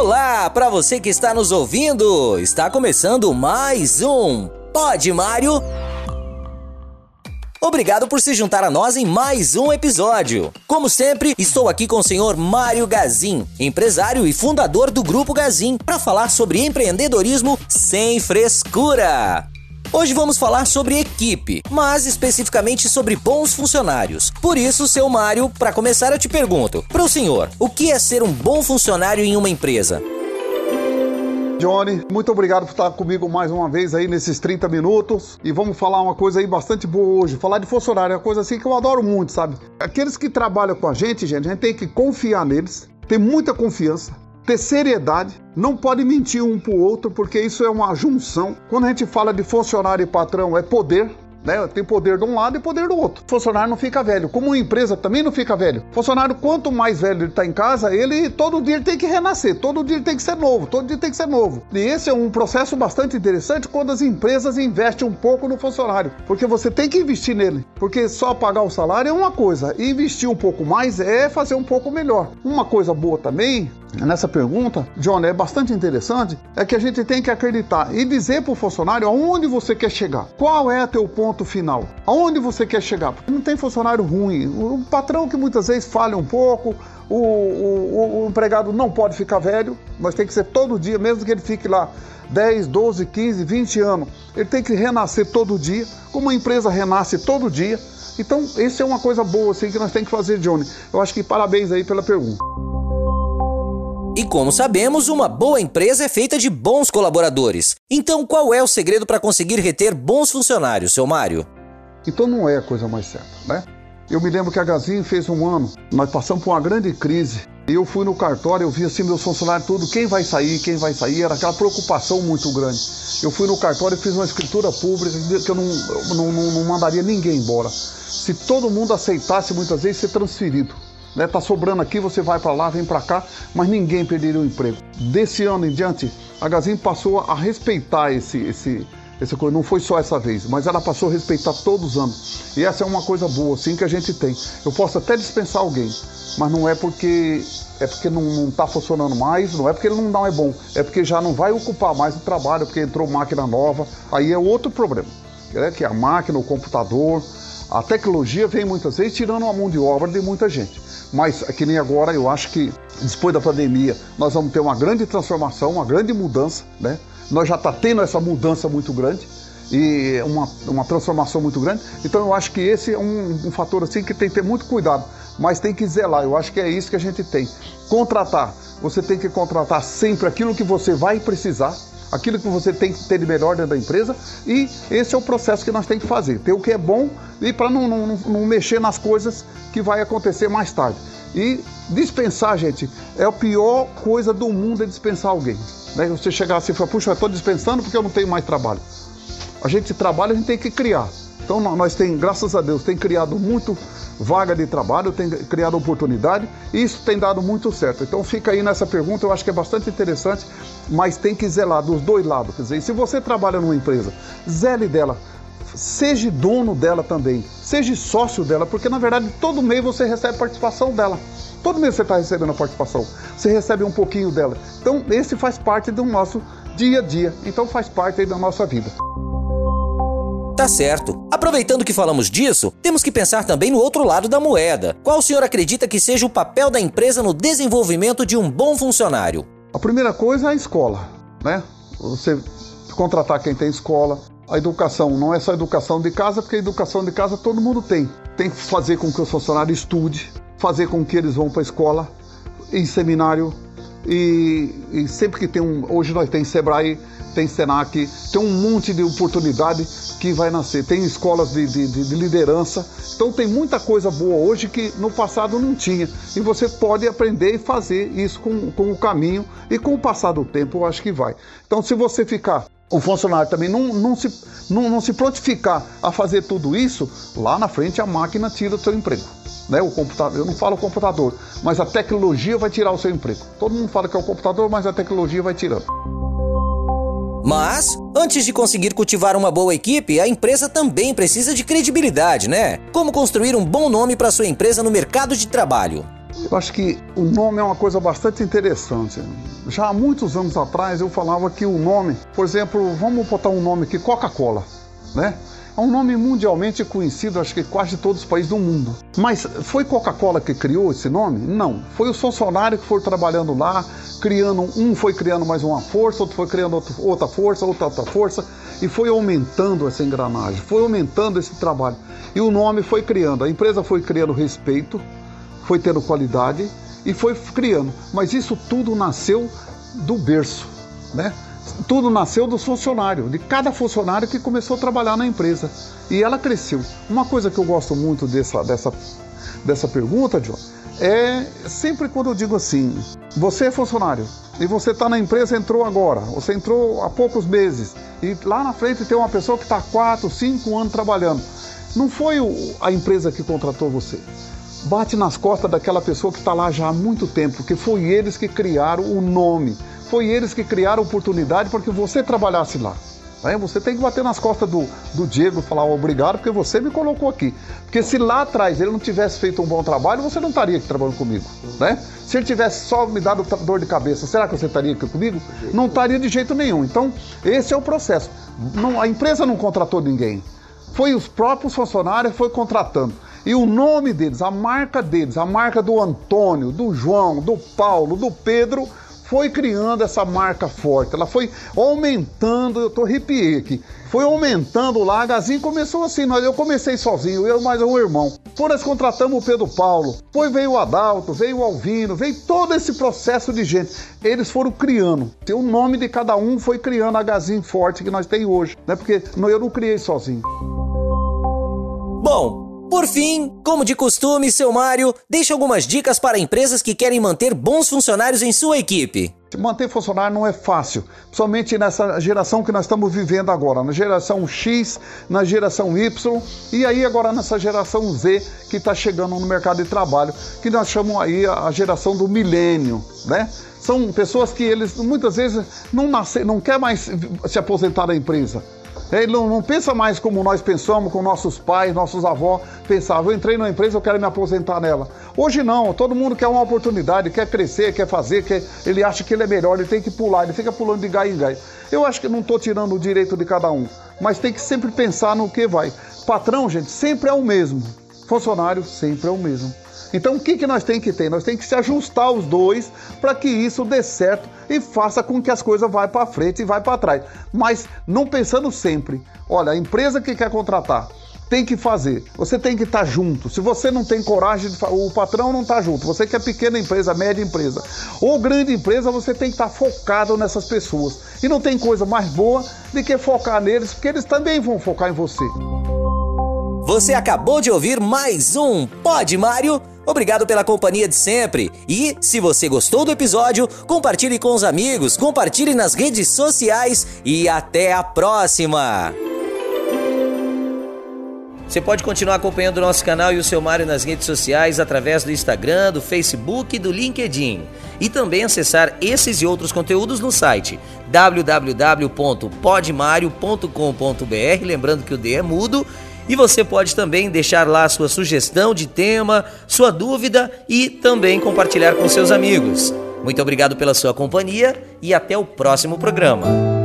Olá, para você que está nos ouvindo, está começando mais um Pode Mário. Obrigado por se juntar a nós em mais um episódio. Como sempre, estou aqui com o senhor Mário Gazin, empresário e fundador do Grupo Gazin, para falar sobre empreendedorismo sem frescura. Hoje vamos falar sobre equipe, mas especificamente sobre bons funcionários. Por isso, seu Mário, para começar eu te pergunto, para o senhor, o que é ser um bom funcionário em uma empresa? Johnny, muito obrigado por estar comigo mais uma vez aí nesses 30 minutos. E vamos falar uma coisa aí bastante boa hoje. Falar de funcionário é uma coisa assim que eu adoro muito, sabe? Aqueles que trabalham com a gente, gente, a gente tem que confiar neles, ter muita confiança, ter seriedade, não pode mentir um pro outro, porque isso é uma junção. Quando a gente fala de funcionário e patrão, é poder. Né? Tem poder de um lado e poder do outro. O funcionário não fica velho, como uma empresa também não fica velho. O funcionário, quanto mais velho ele está em casa, ele todo dia ele tem que renascer, todo dia ele tem que ser novo, todo dia tem que ser novo. E esse é um processo bastante interessante quando as empresas investem um pouco no funcionário, porque você tem que investir nele, porque só pagar o salário é uma coisa, investir um pouco mais é fazer um pouco melhor. Uma coisa boa também nessa pergunta, John, é bastante interessante, é que a gente tem que acreditar e dizer para o funcionário aonde você quer chegar. Qual é teu ponto final? Aonde você quer chegar? Porque não tem funcionário ruim. O patrão que muitas vezes falha um pouco, o, o, o, empregado não pode ficar velho, mas tem que ser todo dia, mesmo que ele fique lá 10, 12, 15, 20 anos. Ele tem que renascer todo dia, como a empresa renasce todo dia. Então, isso é uma coisa boa assim, que nós temos que fazer, Johnny. Eu acho que parabéns aí pela pergunta. E como sabemos, uma boa empresa é feita de bons colaboradores. Então, qual é o segredo para conseguir reter bons funcionários, seu Mário? Então não é a coisa mais certa, né? Eu me lembro que a Gazin fez um ano, nós passamos por uma grande crise. E eu fui no cartório, eu vi assim meus funcionários tudo, quem vai sair, quem vai sair, era aquela preocupação muito grande. Eu fui no cartório e fiz uma escritura pública que eu não, não, não, não mandaria ninguém embora. Se todo mundo aceitasse muitas vezes ser transferido né? Tá sobrando aqui, você vai para lá, vem para cá, mas ninguém perderia o emprego. Desse ano em diante, a Gazin passou a respeitar esse, esse, essa coisa. Não foi só essa vez, mas ela passou a respeitar todos os anos. E essa é uma coisa boa, assim, que a gente tem. Eu posso até dispensar alguém, mas não é porque é porque não está funcionando mais, não é porque ele não, não é bom, é porque já não vai ocupar mais o trabalho, porque entrou máquina nova. Aí é outro problema, né? que é a máquina, o computador, a tecnologia vem muitas vezes tirando a mão de obra de muita gente. Mas, que nem agora, eu acho que depois da pandemia nós vamos ter uma grande transformação, uma grande mudança, né? Nós já está tendo essa mudança muito grande e uma, uma transformação muito grande. Então eu acho que esse é um, um fator assim que tem que ter muito cuidado, mas tem que zelar. Eu acho que é isso que a gente tem. Contratar, você tem que contratar sempre aquilo que você vai precisar aquilo que você tem que ter de melhor dentro da empresa e esse é o processo que nós temos que fazer, ter o que é bom e para não, não, não mexer nas coisas que vai acontecer mais tarde. E dispensar, gente, é a pior coisa do mundo é dispensar alguém. Né? Você chegar assim e falar, puxa, eu estou dispensando porque eu não tenho mais trabalho. A gente trabalha, a gente tem que criar. Então nós tem, graças a Deus, tem criado muito vaga de trabalho, tem criado oportunidade e isso tem dado muito certo. Então fica aí nessa pergunta, eu acho que é bastante interessante, mas tem que zelar dos dois lados. Quer dizer, se você trabalha numa empresa, zele dela, seja dono dela também, seja sócio dela, porque na verdade todo mês você recebe participação dela. Todo mês você está recebendo a participação, você recebe um pouquinho dela. Então esse faz parte do nosso dia a dia, então faz parte aí da nossa vida. Tá certo. Aproveitando que falamos disso, temos que pensar também no outro lado da moeda. Qual o senhor acredita que seja o papel da empresa no desenvolvimento de um bom funcionário? A primeira coisa é a escola, né? Você contratar quem tem escola. A educação não é só educação de casa, porque a educação de casa todo mundo tem. Tem que fazer com que o funcionário estude, fazer com que eles vão para a escola, em seminário. E, e sempre que tem um. Hoje nós temos Sebrae tem Senac, tem um monte de oportunidade que vai nascer. Tem escolas de, de, de, liderança. Então tem muita coisa boa hoje que no passado não tinha. E você pode aprender e fazer isso com, com o caminho e com o passar do tempo, eu acho que vai. Então se você ficar o funcionário também não, não, se, não, não se prontificar a fazer tudo isso, lá na frente a máquina tira o seu emprego. Né? O computador, eu não falo computador, mas a tecnologia vai tirar o seu emprego. Todo mundo fala que é o computador, mas a tecnologia vai tirando. Mas, antes de conseguir cultivar uma boa equipe, a empresa também precisa de credibilidade, né? Como construir um bom nome para sua empresa no mercado de trabalho? Eu acho que o nome é uma coisa bastante interessante. Já há muitos anos atrás eu falava que o nome, por exemplo, vamos botar um nome aqui, Coca-Cola, né? É um nome mundialmente conhecido, acho que quase todos os países do mundo. Mas foi Coca-Cola que criou esse nome? Não. Foi os funcionários que foram trabalhando lá, criando, um foi criando mais uma força, outro foi criando outra força, outra outra força, e foi aumentando essa engrenagem, foi aumentando esse trabalho. E o nome foi criando, a empresa foi criando respeito, foi tendo qualidade e foi criando. Mas isso tudo nasceu do berço, né? Tudo nasceu dos funcionários, de cada funcionário que começou a trabalhar na empresa. E ela cresceu. Uma coisa que eu gosto muito dessa, dessa, dessa pergunta, John, é sempre quando eu digo assim: você é funcionário e você está na empresa, entrou agora, você entrou há poucos meses, e lá na frente tem uma pessoa que está há 4, 5 anos trabalhando. Não foi a empresa que contratou você. Bate nas costas daquela pessoa que está lá já há muito tempo, porque foi eles que criaram o nome foi eles que criaram a oportunidade para que você trabalhasse lá. Né? Você tem que bater nas costas do, do Diego e falar obrigado, porque você me colocou aqui. Porque se lá atrás ele não tivesse feito um bom trabalho, você não estaria aqui trabalhando comigo. Né? Se ele tivesse só me dado dor de cabeça, será que você estaria aqui comigo? Não estaria de jeito nenhum. Então, esse é o processo. Não, a empresa não contratou ninguém. Foi os próprios funcionários que foi contratando. E o nome deles, a marca deles, a marca do Antônio, do João, do Paulo, do Pedro, foi criando essa marca forte, ela foi aumentando, eu tô arrepiei aqui, foi aumentando lá, a Gazinho começou assim, nós, eu comecei sozinho, eu mais um irmão. Depois nós contratamos o Pedro Paulo, depois veio o Adalto, veio o Alvino, veio todo esse processo de gente. Eles foram criando, o nome de cada um foi criando a Gazinho forte que nós tem hoje, né? Porque eu não criei sozinho. Bom, por fim, como de costume, seu Mário deixa algumas dicas para empresas que querem manter bons funcionários em sua equipe. Manter funcionário não é fácil, principalmente nessa geração que nós estamos vivendo agora, na geração X, na geração Y e aí agora nessa geração Z que está chegando no mercado de trabalho, que nós chamamos aí a geração do milênio, né? São pessoas que eles muitas vezes não nascer, não quer mais se aposentar da empresa ele não, não, pensa mais como nós pensamos, como nossos pais, nossos avós pensavam. Eu entrei numa empresa, eu quero me aposentar nela. Hoje não, todo mundo quer uma oportunidade, quer crescer, quer fazer, quer, ele acha que ele é melhor, ele tem que pular, ele fica pulando de gai em gai. Eu acho que não estou tirando o direito de cada um, mas tem que sempre pensar no que vai. Patrão, gente, sempre é o mesmo. Funcionário sempre é o mesmo. Então o que, que nós temos que ter? Nós temos que se ajustar os dois para que isso dê certo e faça com que as coisas vá para frente e vá para trás. Mas não pensando sempre, olha, a empresa que quer contratar tem que fazer. Você tem que estar tá junto. Se você não tem coragem, o patrão não está junto. Você que é pequena empresa, média empresa ou grande empresa, você tem que estar tá focado nessas pessoas. E não tem coisa mais boa do que focar neles, porque eles também vão focar em você. Você acabou de ouvir mais um Pod Mário Obrigado pela companhia de sempre. E se você gostou do episódio, compartilhe com os amigos, compartilhe nas redes sociais e até a próxima. Você pode continuar acompanhando o nosso canal e o seu Mário nas redes sociais através do Instagram, do Facebook e do LinkedIn. E também acessar esses e outros conteúdos no site www.podmario.com.br, lembrando que o D é mudo e você pode também deixar lá sua sugestão de tema, sua dúvida e também compartilhar com seus amigos. Muito obrigado pela sua companhia e até o próximo programa.